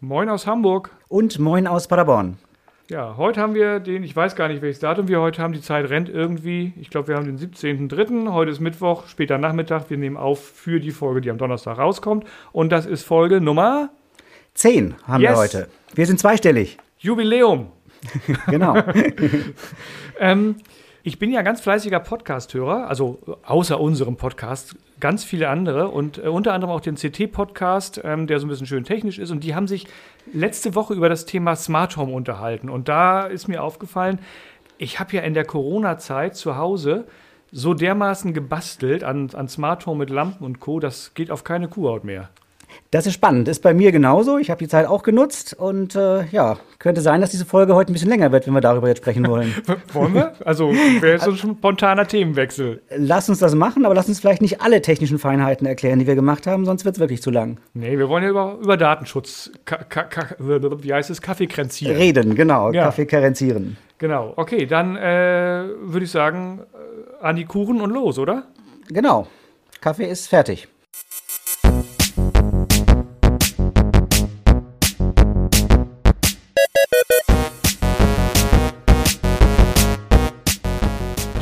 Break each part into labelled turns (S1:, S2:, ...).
S1: Moin aus Hamburg.
S2: Und moin aus Paderborn.
S1: Ja, heute haben wir den, ich weiß gar nicht, welches Datum wir heute haben. Die Zeit rennt irgendwie. Ich glaube, wir haben den 17.03. Heute ist Mittwoch, später Nachmittag. Wir nehmen auf für die Folge, die am Donnerstag rauskommt. Und das ist Folge Nummer
S2: 10 haben
S1: Yes.
S2: wir heute. Wir sind zweistellig.
S1: Jubiläum.
S2: Genau.
S1: Ähm, ich bin ja ganz fleißiger Podcast-Hörer, also außer unserem Podcast ganz viele andere und äh, unter anderem auch den CT-Podcast, ähm, der so ein bisschen schön technisch ist. Und die haben sich letzte Woche über das Thema Smart Home unterhalten. Und da ist mir aufgefallen, ich habe ja in der Corona-Zeit zu Hause so dermaßen gebastelt an, an Smart Home mit Lampen und Co., das geht auf keine Kuhhaut mehr.
S2: Das ist spannend. Ist bei mir genauso. Ich habe die Zeit auch genutzt. Und äh, ja, könnte sein, dass diese Folge heute ein bisschen länger wird, wenn wir darüber jetzt sprechen wollen.
S1: Wollen wir? Also wäre so ein spontaner Themenwechsel.
S2: lass uns das machen, aber lass uns vielleicht nicht alle technischen Feinheiten erklären, die wir gemacht haben, sonst wird es wirklich zu lang.
S1: Nee, wir wollen ja über, über Datenschutz, ka, ka, ka, wie heißt es, Kaffee kränzieren.
S2: Reden, genau.
S1: Ja.
S2: Kaffee karenzieren.
S1: Genau, okay, dann äh, würde ich sagen, äh, an die Kuchen und los, oder?
S2: Genau. Kaffee ist fertig.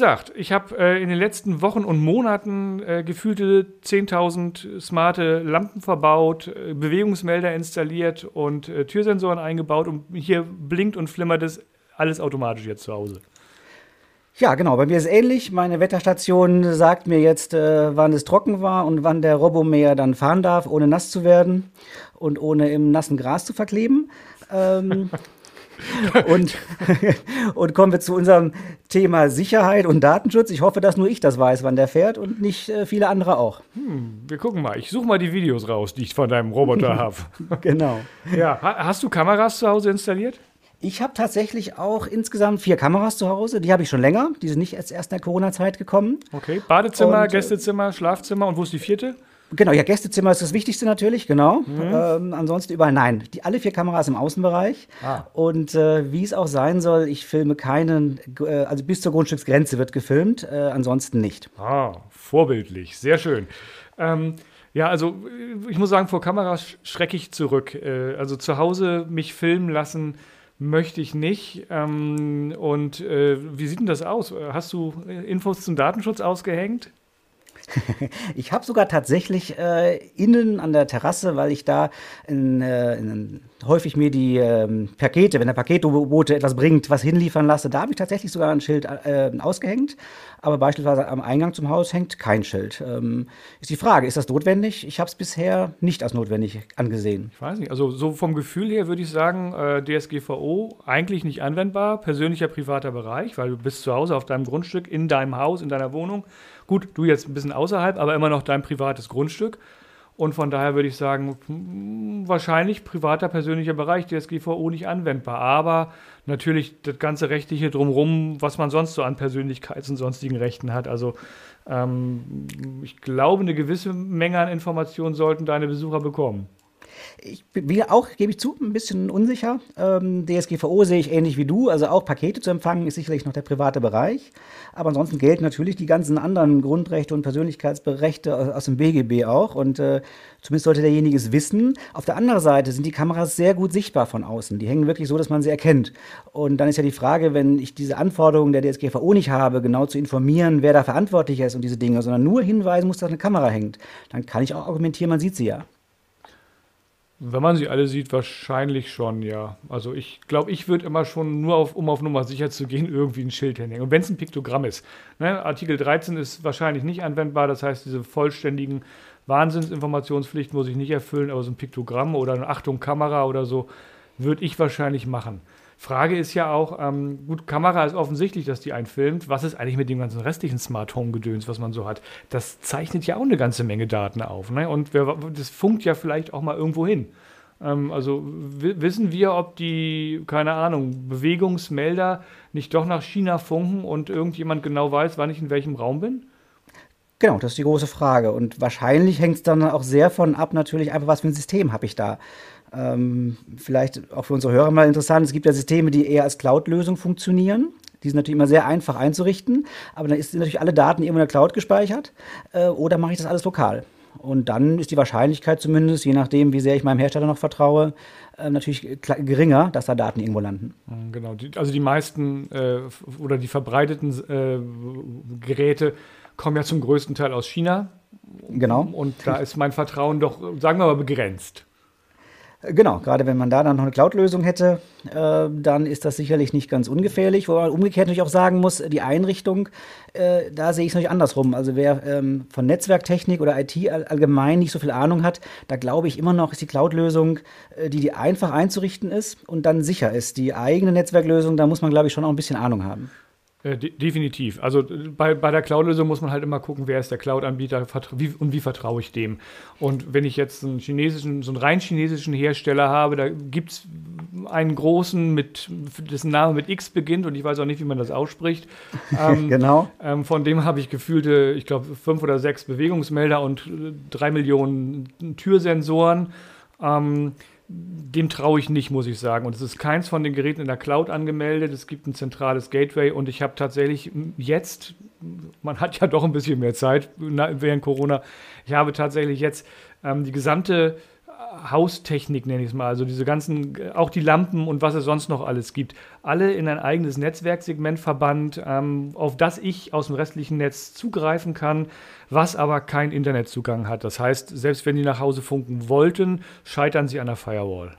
S1: Gesagt, ich habe äh, in den letzten Wochen und Monaten äh, gefühlte 10.000 smarte Lampen verbaut, äh, Bewegungsmelder installiert und äh, Türsensoren eingebaut und hier blinkt und flimmert es alles automatisch jetzt zu Hause.
S2: Ja, genau. Bei mir ist es ähnlich. Meine Wetterstation sagt mir jetzt, äh, wann es trocken war und wann der Robomäher dann fahren darf, ohne nass zu werden und ohne im nassen Gras zu verkleben. Ähm, und, und kommen wir zu unserem Thema Sicherheit und Datenschutz. Ich hoffe, dass nur ich das weiß, wann der fährt und nicht äh, viele andere auch.
S1: Wir gucken mal. Ich suche mal die Videos raus, die ich von deinem Roboter habe.
S2: Genau.
S1: Ja, ha hast du Kameras zu Hause installiert?
S2: Ich habe tatsächlich auch insgesamt vier Kameras zu Hause. Die habe ich schon länger. Die sind nicht erst erst in der Corona-Zeit gekommen.
S1: Okay. Badezimmer,
S2: Und, äh,
S1: Gästezimmer, Schlafzimmer und wo ist die vierte?
S2: Genau, ja, Gästezimmer ist das Wichtigste natürlich, genau. Ähm, ansonsten überall nein. Die, alle vier Kameras im Außenbereich.
S1: Ah.
S2: Und äh, wie es auch sein soll, ich filme keinen, äh, also bis zur Grundstücksgrenze wird gefilmt, äh, ansonsten nicht.
S1: Ah, vorbildlich, sehr schön. Ähm, ja, also ich muss sagen, vor Kameras sch- schrecke ich zurück. Äh, also zu Hause mich filmen lassen möchte ich nicht. Ähm, und äh, wie sieht denn das aus? Hast du äh, Infos zum Datenschutz ausgehängt?
S2: Ich habe sogar tatsächlich äh, innen an der Terrasse, weil ich da in, äh, in, häufig mir die ähm, Pakete, wenn der Paketbote etwas bringt, was hinliefern lasse, da habe ich tatsächlich sogar ein Schild äh, ausgehängt. Aber beispielsweise am Eingang zum Haus hängt kein Schild. Ähm, ist die Frage, ist das notwendig? Ich habe es bisher nicht als notwendig angesehen.
S1: Ich weiß nicht. Also so vom Gefühl her würde ich sagen, äh, DSGVO eigentlich nicht anwendbar, persönlicher privater Bereich, weil du bist zu Hause auf deinem Grundstück, in deinem Haus, in deiner Wohnung. Gut, du jetzt ein bisschen außerhalb, aber immer noch dein privates Grundstück. Und von daher würde ich sagen, hm, wahrscheinlich privater persönlicher Bereich, DSGVO nicht anwendbar. Aber natürlich das ganze Rechtliche drumherum, was man sonst so an Persönlichkeits- und sonstigen Rechten hat. Also ähm, ich glaube, eine gewisse Menge an Informationen sollten deine Besucher bekommen.
S2: Ich bin auch, gebe ich zu, ein bisschen unsicher. Ähm, DSGVO sehe ich ähnlich wie du. Also auch Pakete zu empfangen ist sicherlich noch der private Bereich. Aber ansonsten gelten natürlich die ganzen anderen Grundrechte und Persönlichkeitsrechte aus, aus dem BGB auch. Und äh, zumindest sollte derjenige es wissen. Auf der anderen Seite sind die Kameras sehr gut sichtbar von außen. Die hängen wirklich so, dass man sie erkennt. Und dann ist ja die Frage, wenn ich diese Anforderungen der DSGVO nicht habe, genau zu informieren, wer da verantwortlich ist und diese Dinge, sondern nur hinweisen muss, dass eine Kamera hängt, dann kann ich auch argumentieren, man sieht sie ja.
S1: Wenn man sie alle sieht, wahrscheinlich schon, ja. Also ich glaube, ich würde immer schon nur auf, um auf Nummer sicher zu gehen, irgendwie ein Schild hinhängen. Und wenn es ein Piktogramm ist. Ne? Artikel 13 ist wahrscheinlich nicht anwendbar, das heißt, diese vollständigen Wahnsinnsinformationspflichten muss ich nicht erfüllen, aber so ein Piktogramm oder eine Achtung Kamera oder so würde ich wahrscheinlich machen. Frage ist ja auch, ähm, gut, Kamera ist offensichtlich, dass die einen filmt. Was ist eigentlich mit dem ganzen restlichen Smart Home Gedöns, was man so hat? Das zeichnet ja auch eine ganze Menge Daten auf. Ne? Und wer, das funkt ja vielleicht auch mal irgendwo hin. Ähm, also wi- wissen wir, ob die, keine Ahnung, Bewegungsmelder nicht doch nach China funken und irgendjemand genau weiß, wann ich in welchem Raum bin?
S2: Genau, das ist die große Frage. Und wahrscheinlich hängt es dann auch sehr von ab, natürlich einfach, was für ein System habe ich da. Ähm, vielleicht auch für unsere Hörer mal interessant, es gibt ja Systeme, die eher als Cloud-Lösung funktionieren. Die sind natürlich immer sehr einfach einzurichten, aber dann sind natürlich alle Daten irgendwo in der Cloud gespeichert. Äh, oder mache ich das alles lokal? Und dann ist die Wahrscheinlichkeit zumindest, je nachdem, wie sehr ich meinem Hersteller noch vertraue, äh, natürlich geringer, dass da Daten irgendwo landen.
S1: Genau, die, also die meisten äh, oder die verbreiteten äh, Geräte kommen ja zum größten Teil aus China.
S2: Genau.
S1: Und da ist mein Vertrauen doch, sagen wir mal, begrenzt.
S2: Genau, gerade wenn man da dann noch eine Cloud-Lösung hätte, äh, dann ist das sicherlich nicht ganz ungefährlich. Wo man umgekehrt natürlich auch sagen muss, die Einrichtung, äh, da sehe ich es natürlich andersrum. Also wer ähm, von Netzwerktechnik oder IT allgemein nicht so viel Ahnung hat, da glaube ich immer noch, ist die Cloud-Lösung, äh, die, die einfach einzurichten ist und dann sicher ist. Die eigene Netzwerklösung, da muss man, glaube ich, schon auch ein bisschen Ahnung haben.
S1: Äh, de definitiv. Also bei, bei der Cloud-Lösung muss man halt immer gucken, wer ist der Cloud-Anbieter und wie vertraue ich dem. Und wenn ich jetzt einen chinesischen, so einen rein chinesischen Hersteller habe, da gibt es einen großen, mit, dessen Name mit X beginnt und ich weiß auch nicht, wie man das ausspricht.
S2: Ähm, genau.
S1: Ähm, von dem habe ich gefühlte, ich glaube, fünf oder sechs Bewegungsmelder und äh, drei Millionen Türsensoren. Ähm, dem traue ich nicht, muss ich sagen. Und es ist keins von den Geräten in der Cloud angemeldet. Es gibt ein zentrales Gateway und ich habe tatsächlich jetzt, man hat ja doch ein bisschen mehr Zeit während Corona, ich habe tatsächlich jetzt ähm, die gesamte Haustechnik, nenne ich es mal, also diese ganzen, auch die Lampen und was es sonst noch alles gibt, alle in ein eigenes Netzwerksegment verbannt, ähm, auf das ich aus dem restlichen Netz zugreifen kann, was aber keinen Internetzugang hat. Das heißt, selbst wenn die nach Hause funken wollten, scheitern sie an der Firewall.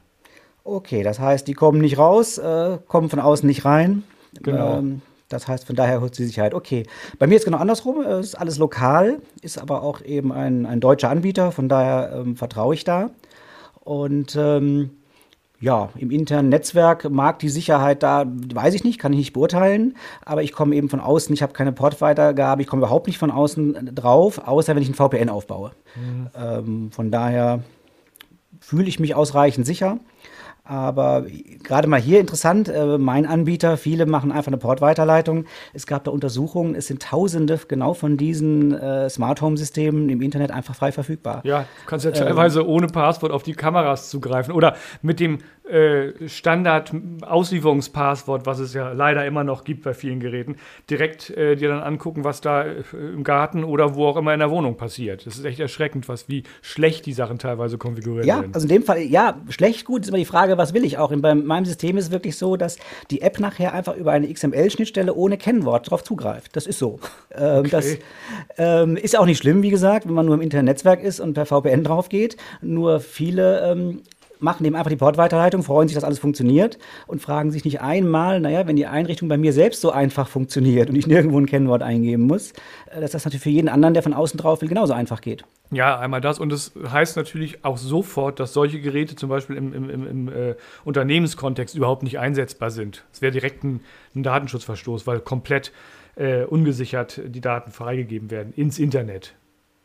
S2: Okay, das heißt, die kommen nicht raus, äh, kommen von außen nicht rein.
S1: Genau. Ähm,
S2: das heißt, von daher holt sie Sicherheit. Okay. Bei mir ist genau andersrum. Es ist alles lokal, ist aber auch eben ein, ein deutscher Anbieter. Von daher ähm, vertraue ich da. Und ähm, ja, im internen Netzwerk mag die Sicherheit da, weiß ich nicht, kann ich nicht beurteilen, aber ich komme eben von außen, ich habe keine Portweitergabe, ich komme überhaupt nicht von außen drauf, außer wenn ich ein VPN aufbaue. Mhm. Ähm, von daher fühle ich mich ausreichend sicher. Aber gerade mal hier interessant, äh, mein Anbieter, viele machen einfach eine Portweiterleitung. Es gab da Untersuchungen, es sind Tausende genau von diesen äh, Smart Home Systemen im Internet einfach frei verfügbar.
S1: Ja, du kannst ja teilweise ähm, ohne Passwort auf die Kameras zugreifen oder mit dem äh, Standard-Auslieferungspasswort, was es ja leider immer noch gibt bei vielen Geräten, direkt äh, dir dann angucken, was da im Garten oder wo auch immer in der Wohnung passiert. Das ist echt erschreckend, was wie schlecht die Sachen teilweise konfiguriert
S2: ja,
S1: werden.
S2: Ja, also in dem Fall, ja, schlecht, gut ist immer die Frage, was will ich auch. In, bei meinem System ist es wirklich so, dass die App nachher einfach über eine XML-Schnittstelle ohne Kennwort darauf zugreift. Das ist so. Ähm, okay. Das ähm, ist auch nicht schlimm, wie gesagt, wenn man nur im Internetnetzwerk ist und per VPN drauf geht. Nur viele ähm, machen dem einfach die Portweiterleitung, freuen sich, dass alles funktioniert und fragen sich nicht einmal, naja, wenn die Einrichtung bei mir selbst so einfach funktioniert und ich nirgendwo ein Kennwort eingeben muss, äh, dass das natürlich für jeden anderen, der von außen drauf will, genauso einfach geht.
S1: Ja, einmal das. Und das heißt natürlich auch sofort, dass solche Geräte zum Beispiel im, im, im, im äh, Unternehmenskontext überhaupt nicht einsetzbar sind. Es wäre direkt ein, ein, Datenschutzverstoß, weil komplett äh, ungesichert die Daten freigegeben werden ins Internet.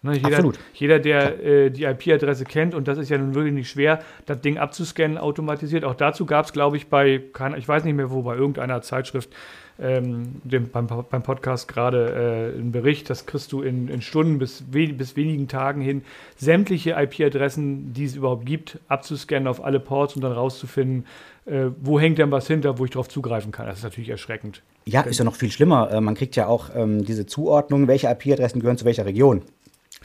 S1: Ne, jeder, Absolut. jeder, der äh, die IP-Adresse kennt, und das ist ja nun wirklich nicht schwer, das Ding abzuscannen, automatisiert. Auch dazu gab es, glaube ich, bei, ich weiß nicht mehr wo, bei irgendeiner Zeitschrift, ähm, dem, beim, beim Podcast gerade äh, einen Bericht, das kriegst du in, in Stunden bis, we bis wenigen Tagen hin, sämtliche IP-Adressen, die es überhaupt gibt, abzuscannen auf alle Ports und dann rauszufinden, äh, wo hängt denn was hinter, wo ich darauf zugreifen kann. Das ist natürlich erschreckend.
S2: Ja, ist ja noch viel schlimmer. Äh, man kriegt ja auch ähm, diese Zuordnung, welche IP-Adressen gehören zu welcher Region.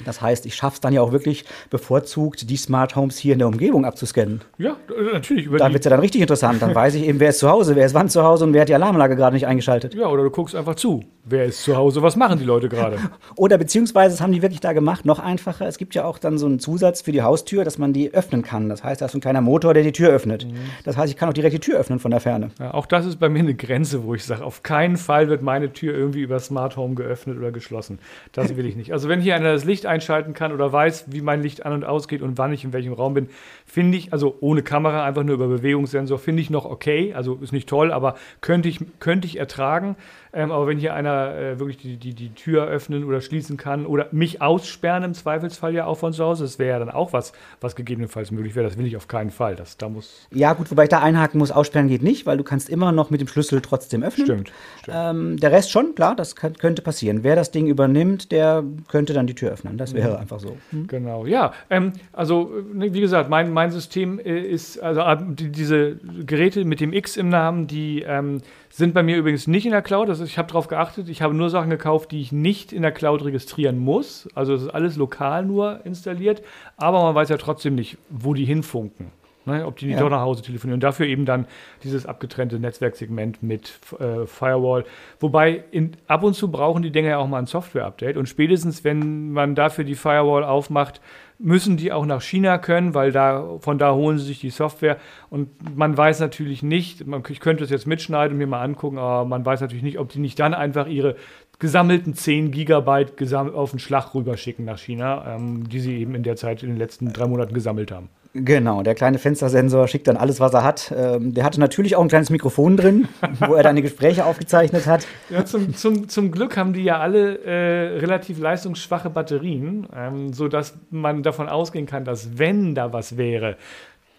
S2: Das heißt, ich schaffe es dann ja auch wirklich bevorzugt, die Smart Homes hier in der Umgebung abzuscannen.
S1: Ja, natürlich.
S2: da wird es ja dann richtig interessant. Dann weiß ich eben, wer ist zu Hause, wer ist wann zu Hause und wer hat die Alarmanlage gerade nicht eingeschaltet.
S1: Ja, oder du guckst einfach zu. Wer ist zu Hause, was machen die Leute gerade?
S2: oder beziehungsweise, das haben die wirklich da gemacht, noch einfacher. Es gibt ja auch dann so einen Zusatz für die Haustür, dass man die öffnen kann. Das heißt, da ist so ein kleiner Motor, der die Tür öffnet. Mhm. Das heißt, ich kann auch direkt die Tür öffnen von der Ferne.
S1: Ja, auch das ist bei mir eine Grenze, wo ich sage, auf keinen Fall wird meine Tür irgendwie über Smart Home geöffnet oder geschlossen. Das will ich nicht. Also wenn hier einer das Licht einschalten kann oder weiß, wie mein Licht an und ausgeht und wann ich in welchem Raum bin, finde ich, also ohne Kamera, einfach nur über Bewegungssensor, finde ich noch okay. Also ist nicht toll, aber könnte ich, könnte ich ertragen. Ähm, aber wenn hier einer äh, wirklich die, die, die Tür öffnen oder schließen kann oder mich aussperren im Zweifelsfall ja auch von zu Hause, das wäre ja dann auch was, was gegebenenfalls möglich wäre. Das will ich auf keinen Fall. Das, da muss
S2: ja, gut, wobei ich da einhaken muss, aussperren geht nicht, weil du kannst immer noch mit dem Schlüssel trotzdem öffnen.
S1: Stimmt. stimmt.
S2: Ähm, der Rest schon, klar, das kann, könnte passieren. Wer das Ding übernimmt, der könnte dann die Tür öffnen. Das wäre mhm. einfach so.
S1: Mhm. Genau, ja. Ähm, also, ne, wie gesagt, mein, mein System äh, ist, also die, diese Geräte mit dem X im Namen, die ähm, sind bei mir übrigens nicht in der Cloud. Also ich habe darauf geachtet, ich habe nur Sachen gekauft, die ich nicht in der Cloud registrieren muss. Also es ist alles lokal nur installiert, aber man weiß ja trotzdem nicht, wo die hinfunken. Ne, ob die nicht ja. doch nach Hause telefonieren. Und dafür eben dann dieses abgetrennte Netzwerksegment mit äh, Firewall. Wobei in, ab und zu brauchen die Dinger ja auch mal ein Software-Update. Und spätestens, wenn man dafür die Firewall aufmacht, müssen die auch nach China können, weil da, von da holen sie sich die Software. Und man weiß natürlich nicht, man, ich könnte es jetzt mitschneiden und mir mal angucken, aber man weiß natürlich nicht, ob die nicht dann einfach ihre gesammelten 10 Gigabyte gesam auf den Schlag rüberschicken nach China, ähm, die sie eben in der Zeit in den letzten drei Monaten gesammelt haben.
S2: Genau, der kleine Fenstersensor schickt dann alles, was er hat. Ähm, der hatte natürlich auch ein kleines Mikrofon drin, wo er dann die Gespräche aufgezeichnet hat.
S1: Ja, zum, zum, zum Glück haben die ja alle äh, relativ leistungsschwache Batterien, ähm, sodass man davon ausgehen kann, dass wenn da was wäre,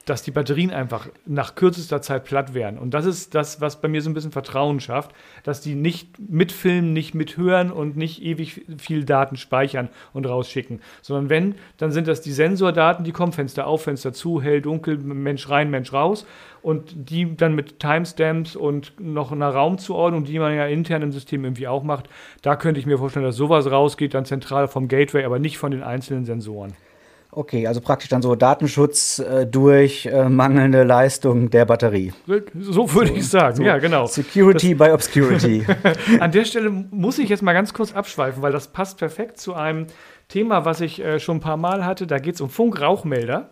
S1: dass die Batterien einfach nach kürzester Zeit platt wären. Und das ist das, was bei mir so ein bisschen Vertrauen schafft, dass die nicht mitfilmen, nicht mithören und nicht ewig viel Daten speichern und rausschicken. Sondern wenn, dann sind das die Sensordaten, die kommen Fenster auf, Fenster zu, hell, dunkel, Mensch rein, Mensch raus. Und die dann mit Timestamps und noch einer Raumzuordnung, die man ja intern im System irgendwie auch macht, da könnte ich mir vorstellen, dass sowas rausgeht, dann zentral vom Gateway, aber nicht von den einzelnen Sensoren.
S2: Okay, also praktisch dann so Datenschutz äh, durch äh, mangelnde Leistung der Batterie.
S1: So würde so, ich sagen, so. ja, genau.
S2: Security das, by Obscurity.
S1: An der Stelle muss ich jetzt mal ganz kurz abschweifen, weil das passt perfekt zu einem Thema, was ich äh, schon ein paar Mal hatte. Da geht es um Funkrauchmelder.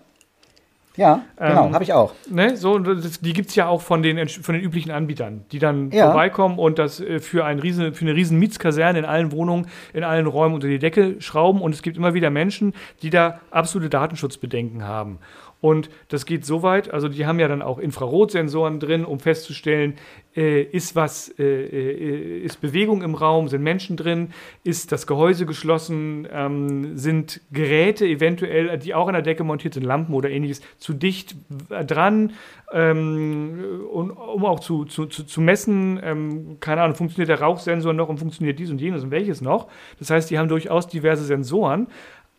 S2: Ja, genau, ähm, habe ich auch.
S1: Ne, so, das, die gibt es ja auch von den, von den üblichen Anbietern, die dann ja. vorbeikommen und das äh, für, ein riesen, für eine riesen Mietskaserne in allen Wohnungen, in allen Räumen unter die Decke schrauben. Und es gibt immer wieder Menschen, die da absolute Datenschutzbedenken haben. Und das geht so weit, also die haben ja dann auch Infrarotsensoren drin, um festzustellen, äh, ist was, äh, äh, ist Bewegung im Raum, sind Menschen drin, ist das Gehäuse geschlossen, ähm, sind Geräte eventuell, die auch an der Decke montiert sind, Lampen oder ähnliches, zu dicht dran, ähm, und, um auch zu, zu, zu, zu messen, ähm, keine Ahnung, funktioniert der Rauchsensor noch und funktioniert dies und jenes und welches noch. Das heißt, die haben durchaus diverse Sensoren.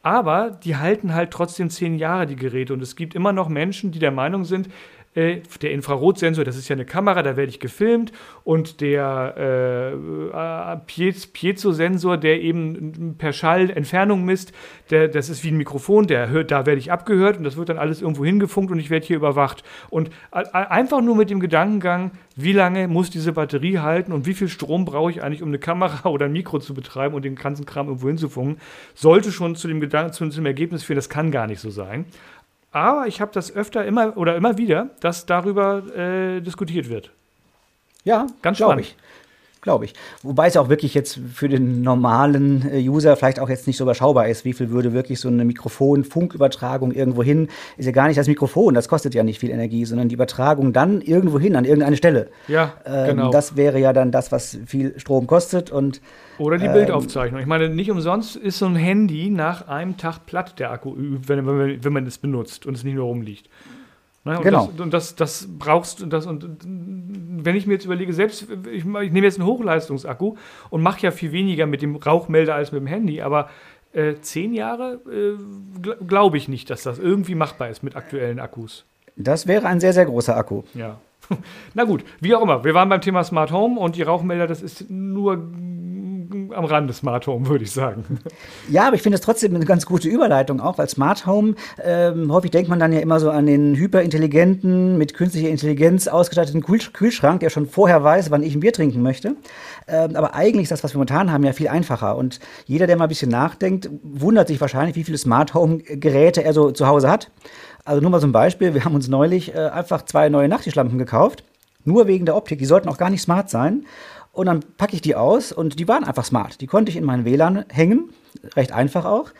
S1: Aber die halten halt trotzdem zehn Jahre, die Geräte. Und es gibt immer noch Menschen, die der Meinung sind, äh, der Infrarotsensor, das ist ja eine Kamera, da werde ich gefilmt. Und der äh, äh Piezo-Sensor, der eben per Schall Entfernung misst, der, das ist wie ein Mikrofon, der hört, da werde ich abgehört und das wird dann alles irgendwo hingefunkt und ich werde hier überwacht. Und einfach nur mit dem Gedankengang, wie lange muss diese Batterie halten und wie viel Strom brauche ich eigentlich, um eine Kamera oder ein Mikro zu betreiben und den ganzen Kram irgendwo hinzufunken, sollte schon zu dem Gedanken, zu dem Ergebnis führen, das kann gar nicht so sein. Aber ich habe das öfter immer oder immer wieder, dass darüber äh, diskutiert wird.
S2: Ja, ganz spannend. Ich glaube ich. Wobei es auch wirklich jetzt für den normalen äh, User vielleicht auch jetzt nicht so überschaubar ist, wie viel würde wirklich so eine Mikrofon-Funkübertragung irgendwo hin, ist ja gar nicht das Mikrofon, das kostet ja nicht viel Energie, sondern die Übertragung dann irgendwo hin, an irgendeine Stelle.
S1: Ja, ähm, genau.
S2: Das wäre ja dann das, was viel Strom kostet und
S1: oder die ähm, Bildaufzeichnung. Ich meine, nicht umsonst ist so ein Handy nach einem Tag platt, der Akku, wenn, wenn, wenn man es benutzt und es nicht nur rumliegt. Ne? Und
S2: genau.
S1: Das, und das, das brauchst du, das, und wenn ich mir jetzt überlege, selbst ich, ich nehme jetzt einen Hochleistungsakku und mache ja viel weniger mit dem Rauchmelder als mit dem Handy, aber äh, zehn Jahre äh, glaube ich nicht, dass das irgendwie machbar ist mit aktuellen Akkus.
S2: Das wäre ein sehr, sehr großer Akku.
S1: Ja. Na gut, wie auch immer. Wir waren beim Thema Smart Home und die Rauchmelder, das ist nur am Rand des Smart Home, würde ich sagen.
S2: Ja, aber ich finde es trotzdem eine ganz gute Überleitung auch, weil Smart Home, ähm, häufig denkt man dann ja immer so an den hyperintelligenten, mit künstlicher Intelligenz ausgestatteten Kühl Kühlschrank, der schon vorher weiß, wann ich ein Bier trinken möchte. Ähm, aber eigentlich ist das, was wir momentan haben, ja viel einfacher. Und jeder, der mal ein bisschen nachdenkt, wundert sich wahrscheinlich, wie viele Smart Home Geräte er so zu Hause hat. Also nur mal ein Beispiel, wir haben uns neulich äh, einfach zwei neue Nachttischlampen gekauft. Nur wegen der Optik. Die sollten auch gar nicht smart sein. Und dann packe ich die aus und die waren einfach smart. Die konnte ich in meinen WLAN hängen, recht einfach auch.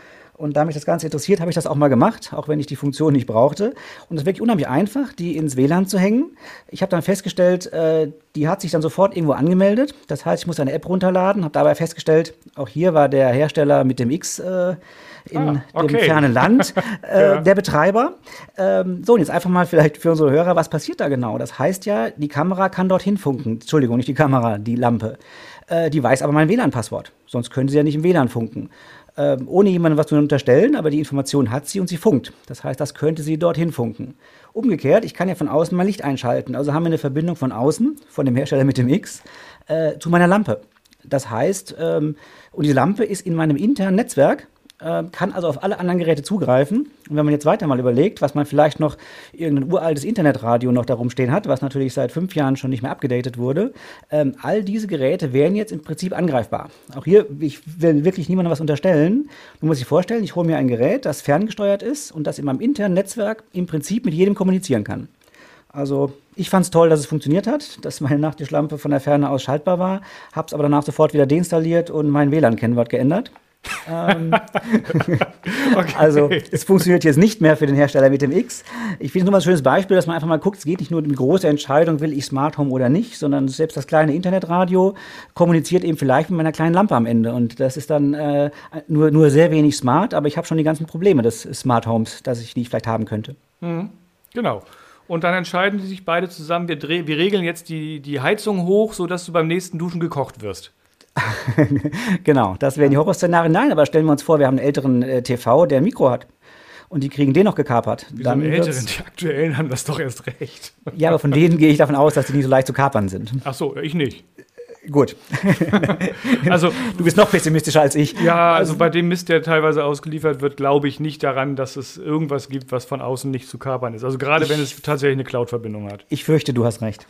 S2: Und da mich das Ganze interessiert, habe ich das auch mal gemacht, auch wenn ich die Funktion nicht brauchte. Und es ist wirklich unheimlich einfach, die ins WLAN zu hängen. Ich habe dann festgestellt, äh, die hat sich dann sofort irgendwo angemeldet. Das heißt, ich muss eine App runterladen, habe dabei festgestellt, auch hier war der Hersteller mit dem X äh, in
S1: Ah, okay.
S2: dem fernen Land äh,
S1: Ja.
S2: der Betreiber. Ähm, so, und jetzt einfach mal vielleicht für unsere Hörer, was passiert da genau? Das heißt ja, die Kamera kann dorthin funken. Entschuldigung, nicht die Kamera, die Lampe. Äh, die weiß aber mein WLAN-Passwort. Sonst können sie ja nicht im WLAN funken. Ähm, ohne jemandem was zu unterstellen, aber die Information hat sie und sie funkt. Das heißt, das könnte sie dorthin funken. Umgekehrt, ich kann ja von außen mal Licht einschalten. Also haben wir eine Verbindung von außen, von dem Hersteller mit dem X, äh, zu meiner Lampe. Das heißt, ähm, und die Lampe ist in meinem internen Netzwerk, äh, kann also auf alle anderen Geräte zugreifen. Und wenn man jetzt weiter mal überlegt, was man vielleicht noch irgendein uraltes Internetradio noch darum stehen hat, was natürlich seit fünf Jahren schon nicht mehr abgedatet wurde, ähm, all diese Geräte wären jetzt im Prinzip angreifbar. Auch hier, ich will wirklich niemandem was unterstellen. Du musst dir vorstellen, ich hole mir ein Gerät, das ferngesteuert ist und das in meinem internen Netzwerk im Prinzip mit jedem kommunizieren kann. Also ich fand es toll, dass es funktioniert hat, dass meine Nachttischlampe von der Ferne aus schaltbar war, habe es aber danach sofort wieder deinstalliert und mein WLAN-Kennwort geändert. Ähm,
S1: Okay.
S2: also es funktioniert jetzt nicht mehr für den Hersteller mit dem X. Ich finde es nur mal ein schönes Beispiel, dass man einfach mal guckt, es geht nicht nur um die große Entscheidung, will ich Smart Home oder nicht, sondern selbst das kleine Internetradio kommuniziert eben vielleicht mit meiner kleinen Lampe am Ende. Und das ist dann äh, nur, nur sehr wenig smart, aber ich habe schon die ganzen Probleme des Smart Homes, dass ich, die ich vielleicht haben könnte.
S1: Genau. Und dann entscheiden die sich beide zusammen, wir, wir regeln jetzt die, die Heizung hoch, sodass du beim nächsten Duschen gekocht wirst.
S2: Genau, das wären die Horrorszenarien. Nein, aber stellen wir uns vor, wir haben einen älteren äh, TV, der ein Mikro hat. Und die kriegen den noch gekapert.
S1: Die
S2: Dann
S1: so Älteren, die aktuellen haben das doch erst recht.
S2: ja, aber von denen gehe ich davon aus, dass die nicht so leicht zu kapern sind.
S1: Ach so, ich nicht.
S2: Gut,
S1: Also,
S2: du bist noch pessimistischer als ich.
S1: ja, also bei dem Mist, der teilweise ausgeliefert wird, glaube ich nicht daran, dass es irgendwas gibt, was von außen nicht zu kapern ist. Also gerade wenn es tatsächlich eine Cloud-Verbindung hat.
S2: Ich fürchte, du hast recht.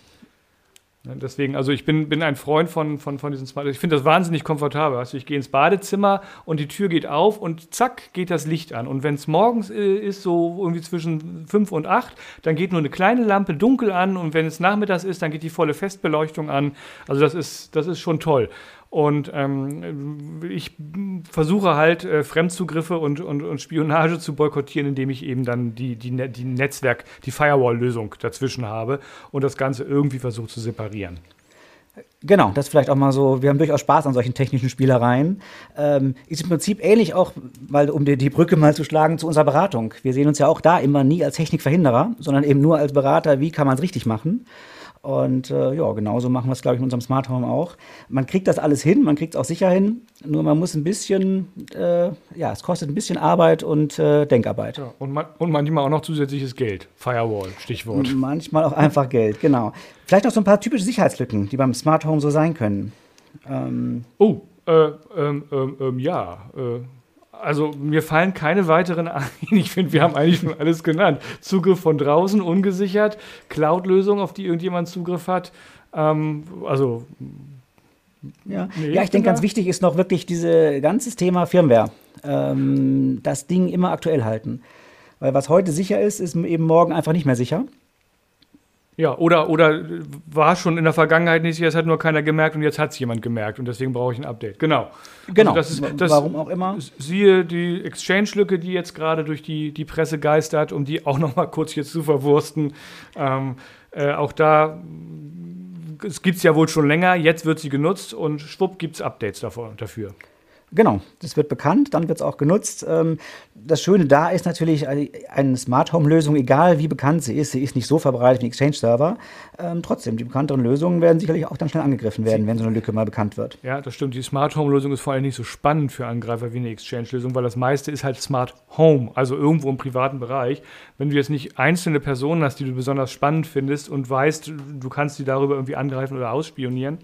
S1: Ja, Deswegen, also ich bin, bin ein Freund von, von, von diesen Smart. Ich finde das wahnsinnig komfortabel. Also ich gehe ins Badezimmer und die Tür geht auf und zack geht das Licht an. Und wenn es morgens äh, ist, so irgendwie zwischen fünf und acht, dann geht nur eine kleine Lampe dunkel an und wenn es nachmittags ist, dann geht die volle Festbeleuchtung an. Also das ist, das ist schon toll. Und ähm, ich versuche halt äh, Fremdzugriffe und, und, und Spionage zu boykottieren, indem ich eben dann die, die, Ne- die Netzwerk, die Firewall-Lösung dazwischen habe und das Ganze irgendwie versuche zu separieren.
S2: Genau, das vielleicht auch mal so. Wir haben durchaus Spaß an solchen technischen Spielereien. Ähm, ist im Prinzip ähnlich auch, weil um die, die Brücke mal zu schlagen zu unserer Beratung. Wir sehen uns ja auch da immer nie als Technikverhinderer, sondern eben nur als Berater, wie kann man es richtig machen. Und äh, ja, genauso machen wir es, glaube ich, in unserem Smart Home auch. Man kriegt das alles hin, man kriegt es auch sicher hin, nur man muss ein bisschen, äh, ja, es kostet ein bisschen Arbeit und äh, Denkarbeit.
S1: Ja, und, man, und manchmal auch noch zusätzliches Geld. Firewall, Stichwort.
S2: Manchmal auch einfach Geld, genau. Vielleicht noch so ein paar typische Sicherheitslücken, die beim Smart Home so sein können. Ähm,
S1: Oh, äh, ähm, ähm, ähm, ja. Also mir fallen keine weiteren ein. Ich finde, wir haben eigentlich schon alles genannt. Zugriff von draußen, ungesichert, Cloud-Lösung, auf die irgendjemand Zugriff hat. Ähm, also,
S2: Ja,
S1: Nee,
S2: ja ich denke, ganz wichtig ist noch wirklich dieses ganze Thema Firmware. Ähm, das Ding immer aktuell halten. Weil was heute sicher ist, ist eben morgen einfach nicht mehr sicher.
S1: Ja, oder, oder war schon in der Vergangenheit nicht es hat nur keiner gemerkt und jetzt hat es jemand gemerkt und deswegen brauche ich ein Update. Genau.
S2: Genau,
S1: das ist, das,
S2: warum auch immer.
S1: Siehe die Exchange-Lücke, die jetzt gerade durch die, die Presse geistert, um die auch noch mal kurz jetzt zu verwursten. Ähm, äh, auch da es gibt es ja wohl schon länger, jetzt wird sie genutzt und schwupp gibt es Updates davor, dafür.
S2: Genau, das wird bekannt, dann wird es auch genutzt. Ähm, das Schöne da ist natürlich, äh, eine Smart Home Lösung, egal wie bekannt sie ist, sie ist nicht so verbreitet wie ein Exchange Server. Ähm, trotzdem, die bekannteren Lösungen werden sicherlich auch dann schnell angegriffen werden, wenn so eine Lücke mal bekannt wird.
S1: Ja, das stimmt. Die Smart Home Lösung ist vor allem nicht so spannend für Angreifer wie eine Exchange-Lösung, weil das meiste ist halt Smart Home, also irgendwo im privaten Bereich. Wenn du jetzt nicht einzelne Personen hast, die du besonders spannend findest und weißt, du kannst die darüber irgendwie angreifen oder ausspionieren,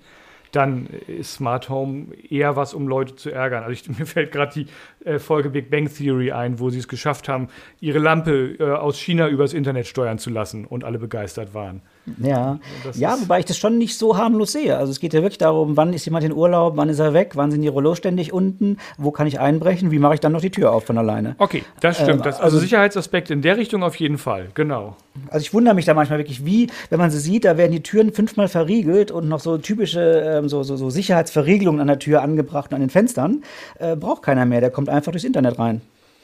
S1: dann ist Smart Home eher was, um Leute zu ärgern. Also ich, mir fällt gerade die äh, Folge Big Bang Theory ein, wo sie es geschafft haben, ihre Lampe äh, aus China übers Internet steuern zu lassen und alle begeistert waren.
S2: Ja,
S1: das
S2: ja wobei ich das schon nicht so harmlos sehe. Also es geht ja wirklich darum, wann ist jemand in Urlaub, wann ist er weg, wann sind die Rollos ständig unten, wo kann ich einbrechen, wie mache ich dann noch die Tür auf von alleine.
S1: Okay, das stimmt.
S2: Ähm,
S1: das, also
S2: also-
S1: Sicherheitsaspekt in der Richtung auf jeden Fall, genau.
S2: Also ich wundere mich da manchmal wirklich, wie, wenn man sie sieht, da werden die Türen fünfmal verriegelt und noch so typische ähm, so, so, so Sicherheitsverriegelungen an der Tür angebracht und an den Fenstern. Äh, braucht keiner mehr, der kommt einfach durchs Internet rein.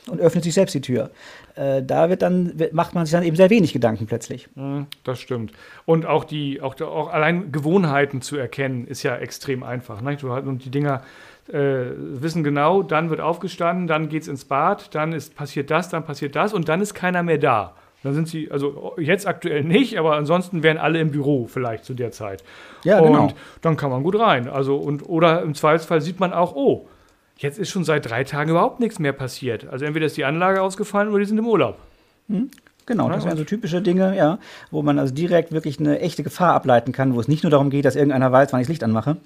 S2: Und öffnet sich selbst die Tür. Äh, da wird dann, macht man sich dann eben sehr wenig Gedanken plötzlich.
S1: Mhm, das stimmt. Und auch die, auch, auch allein Gewohnheiten zu erkennen, ist ja extrem einfach. Ne? Und die Dinger äh, wissen genau, dann wird aufgestanden, dann geht es ins Bad, dann ist, passiert das, dann passiert das und dann ist keiner mehr da. Dann sind sie, also jetzt aktuell nicht, aber ansonsten wären alle im Büro vielleicht zu der Zeit.
S2: Ja, genau.
S1: Und dann kann man gut rein. Also, und, oder im Zweifelsfall sieht man auch, oh, jetzt ist schon seit drei Tagen überhaupt nichts mehr passiert. Also entweder ist die Anlage ausgefallen oder die sind im Urlaub.
S2: Hm? Genau, das wären so typische Dinge, ja, wo man also direkt wirklich eine echte Gefahr ableiten kann, wo es nicht nur darum geht, dass irgendeiner weiß, wann ich das Licht anmache,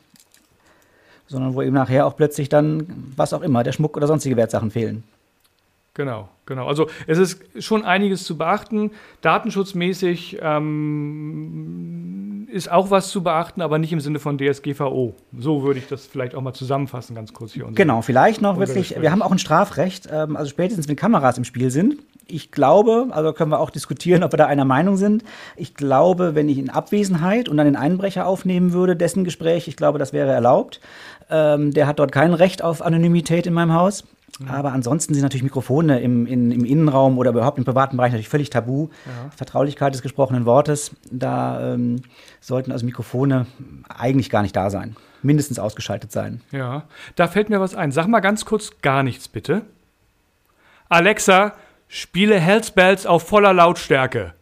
S2: sondern wo eben nachher auch plötzlich dann, was auch immer, der Schmuck oder sonstige Wertsachen fehlen.
S1: Genau, genau. Also es ist schon einiges zu beachten. Datenschutzmäßig ähm, ist auch was zu beachten, aber nicht im Sinne von DSGVO. So würde ich das vielleicht auch mal zusammenfassen, ganz kurz hier.
S2: Genau, vielleicht noch wirklich, wir haben auch ein Strafrecht, ähm, also spätestens wenn Kameras im Spiel sind. Ich glaube, also können wir auch diskutieren, ob wir da einer Meinung sind. Ich glaube, wenn ich in Abwesenheit und dann den Einbrecher aufnehmen würde, dessen Gespräch, ich glaube, das wäre erlaubt. Ähm, der hat dort kein Recht auf Anonymität in meinem Haus. Mhm. Aber ansonsten sind natürlich Mikrofone im, in, im Innenraum oder überhaupt im privaten Bereich natürlich völlig tabu. Ja. Vertraulichkeit des gesprochenen Wortes, da ähm, sollten also Mikrofone eigentlich gar nicht da sein. Mindestens ausgeschaltet sein.
S1: Ja, da fällt mir was ein. Sag mal ganz kurz gar nichts, bitte. Alexa, spiele Hells Bells auf voller Lautstärke.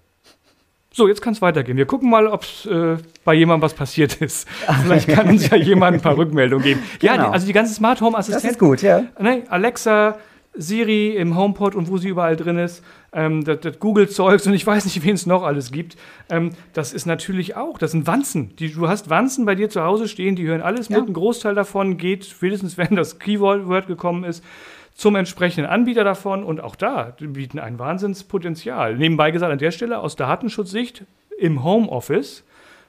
S1: So, jetzt kann es weitergehen. Wir gucken mal, ob äh, bei jemandem was passiert ist. Vielleicht kann uns ja jemand ein paar Rückmeldungen geben. Genau. Ja, also die ganze Smart Home Assistent.
S2: Das ist gut, ja.
S1: Ne, Alexa, Siri im HomePod und wo sie überall drin ist, ähm, das, das Google-Zeugs und ich weiß nicht, wen es noch alles gibt. Ähm, das ist natürlich auch, das sind Wanzen. Die, du hast Wanzen bei dir zu Hause stehen, die hören alles ja. mit. Ein Großteil davon geht, spätestens wenn das Keyword gekommen ist, zum entsprechenden Anbieter davon und auch da bieten ein Wahnsinnspotenzial. Nebenbei gesagt, an der Stelle aus Datenschutzsicht im Homeoffice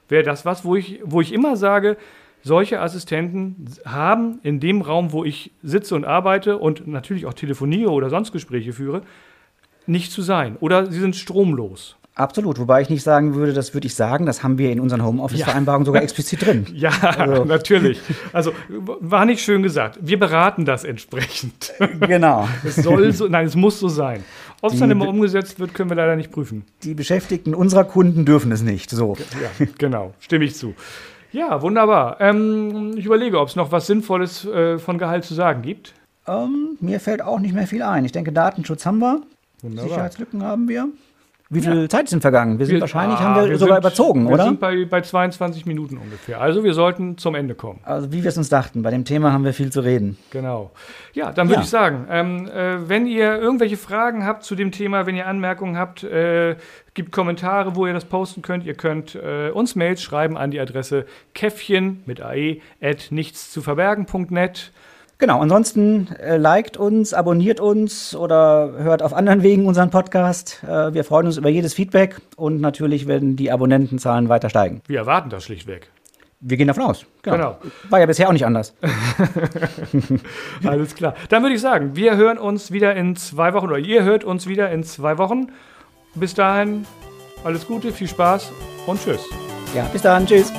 S1: wäre das was, wo ich, wo ich immer sage, solche Assistenten haben in dem Raum, wo ich sitze und arbeite und natürlich auch telefoniere oder sonst Gespräche führe, nicht zu sein. Oder sie sind stromlos.
S2: Absolut, wobei ich nicht sagen würde, das würde ich sagen, das haben wir in unseren Homeoffice-Vereinbarungen ja. sogar explizit drin.
S1: Ja, also. natürlich. Also war nicht schön gesagt. Wir beraten das entsprechend.
S2: Genau.
S1: Es soll so, nein, es muss so sein. Ob es dann immer umgesetzt wird, können wir leider nicht prüfen.
S2: Die Beschäftigten unserer Kunden dürfen es nicht. So.
S1: Ja, genau, stimme ich zu. Ja, wunderbar. Ähm, ich überlege, ob es noch was Sinnvolles äh, von Gehalt zu sagen gibt.
S2: Ähm, mir fällt auch nicht mehr viel ein. Ich denke, Datenschutz haben wir. Wunderbar. Sicherheitslücken haben wir. Wie viel ja. Zeit ist denn vergangen? Wir sind wir, wahrscheinlich, ah, haben wir, wir sogar sind, überzogen,
S1: wir
S2: oder?
S1: Wir sind bei, bei 22 Minuten ungefähr. Also wir sollten zum Ende kommen.
S2: Also wie wir es uns dachten, bei dem Thema haben wir viel zu reden.
S1: Genau. Ja, dann würde ja. ich sagen, ähm, äh, wenn ihr irgendwelche Fragen habt zu dem Thema, wenn ihr Anmerkungen habt, äh, gibt Kommentare, wo ihr das posten könnt. Ihr könnt äh, uns Mails schreiben an die Adresse käffchen mit ae at nichtszuverbergen.net.
S2: Genau, ansonsten äh, liked uns, abonniert uns oder hört auf anderen Wegen unseren Podcast. Äh, wir freuen uns über jedes Feedback und natürlich werden die Abonnentenzahlen weiter steigen.
S1: Wir erwarten das schlichtweg.
S2: Wir gehen davon aus. Genau. genau. War ja bisher auch nicht anders.
S1: Alles klar. Dann würde ich sagen, wir hören uns wieder in zwei Wochen oder ihr hört uns wieder in zwei Wochen. Bis dahin, alles Gute, viel Spaß und tschüss.
S2: Ja, bis dann, tschüss.